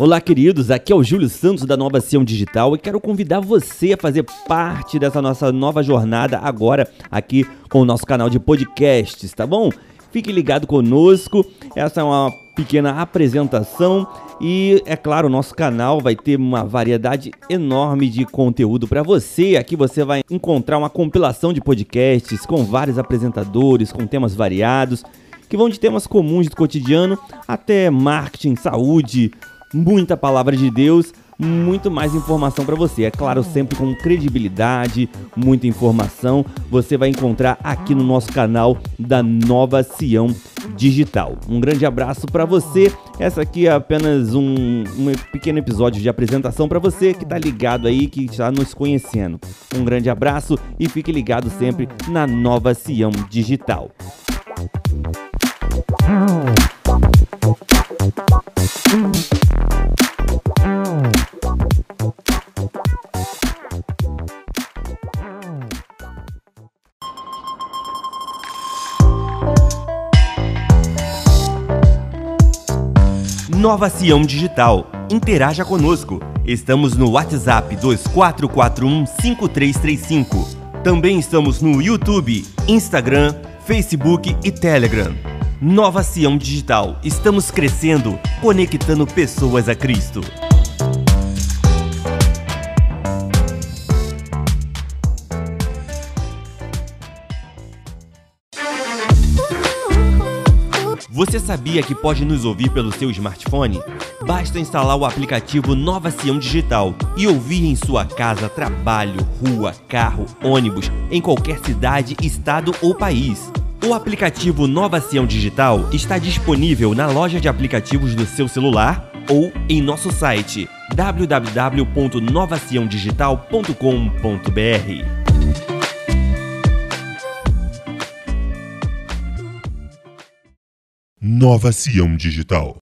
Olá, queridos. Aqui é o Júlio Santos da Nova Sião Digital e quero convidar você a fazer parte dessa nossa nova jornada agora aqui com o nosso canal de podcasts, tá bom? Fique ligado conosco. Essa é uma pequena apresentação e é claro, o nosso canal vai ter uma variedade enorme de conteúdo para você. Aqui você vai encontrar uma compilação de podcasts com vários apresentadores, com temas variados, que vão de temas comuns do cotidiano até marketing, saúde, muita palavra de Deus, muito mais informação para você. É claro, sempre com credibilidade, muita informação. Você vai encontrar aqui no nosso canal da Nova Sião Digital. Um grande abraço para você. Essa aqui é apenas um, um pequeno episódio de apresentação para você que está ligado aí, que está nos conhecendo. Um grande abraço e fique ligado sempre na Nova Sião Digital. Nova Sião Digital. Interaja conosco. Estamos no WhatsApp 2441 5335. Também estamos no YouTube, Instagram, Facebook e Telegram. Nova Sião Digital. Estamos crescendo, conectando pessoas a Cristo. Você sabia que pode nos ouvir pelo seu smartphone? Basta instalar o aplicativo Nova Sião Digital e ouvir em sua casa, trabalho, rua, carro, ônibus, em qualquer cidade, estado ou país. O aplicativo Nova Sião Digital está disponível na loja de aplicativos do seu celular ou em nosso site www.novaciãodigital.com.br. Nova Sião Digital